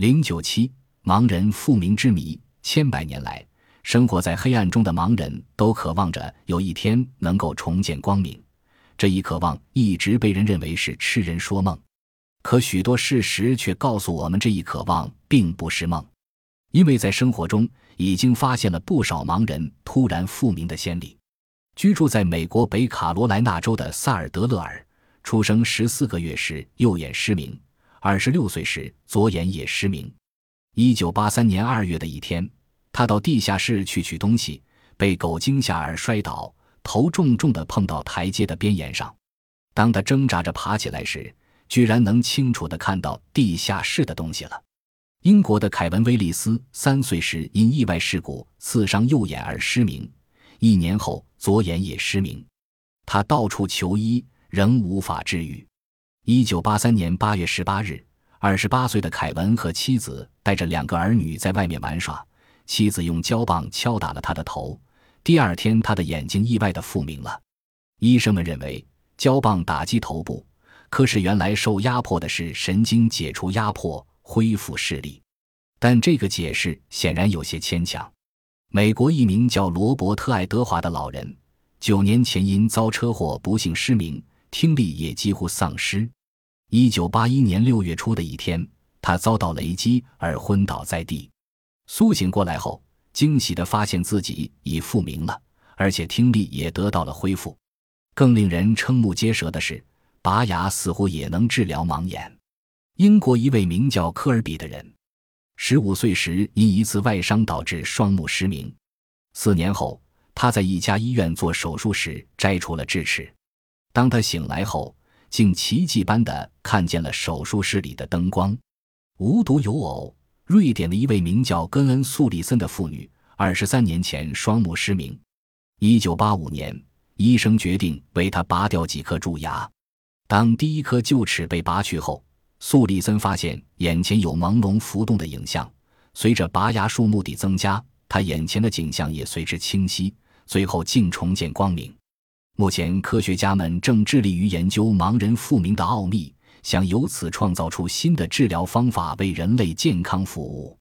零九七盲人复明之谜，千百年来，生活在黑暗中的盲人都渴望着有一天能够重见光明。这一渴望一直被人认为是痴人说梦，可许多事实却告诉我们，这一渴望并不是梦，因为在生活中已经发现了不少盲人突然复明的先例。居住在美国北卡罗来纳州的萨尔德勒尔，出生十四个月时右眼失明，二十六岁时左眼也失明。一九八三年二月的一天，他到地下室去取东西，被狗惊吓而摔倒。头重重地碰到台阶的边沿上，当他挣扎着爬起来时，居然能清楚地看到地下室的东西了。英国的凯文·威利斯三岁时因意外事故刺伤右眼而失明，一年后左眼也失明。他到处求医，仍无法治愈。一九八三年八月十八日，二十八岁的凯文和妻子带着两个儿女在外面玩耍，妻子用胶棒敲打了他的头。第二天，他的眼睛意外的复明了。医生们认为胶棒打击头部，可是原来受压迫的是神经解除压迫，恢复视力。但这个解释显然有些牵强。美国一名叫罗伯特·爱德华的老人，九年前因遭车祸不幸失明，听力也几乎丧失。一九八一年六月初的一天，他遭到雷击而昏倒在地，苏醒过来后。惊喜地发现自己已复明了，而且听力也得到了恢复。更令人瞠目结舌的是，拔牙似乎也能治疗盲眼。英国一位名叫科尔比的人，十五岁时因一次外伤导致双目失明。四年后，他在一家医院做手术时摘除了智齿。当他醒来后，竟奇迹般地看见了手术室里的灯光。无独有偶。瑞典的一位名叫根恩·素里森的妇女，二十三年前双目失明。一九八五年，医生决定为她拔掉几颗蛀牙。当第一颗臼齿被拔去后，素里森发现眼前有朦胧浮动的影像。随着拔牙数目的增加，他眼前的景象也随之清晰，最后竟重见光明。目前，科学家们正致力于研究盲人复明的奥秘。想由此创造出新的治疗方法，为人类健康服务。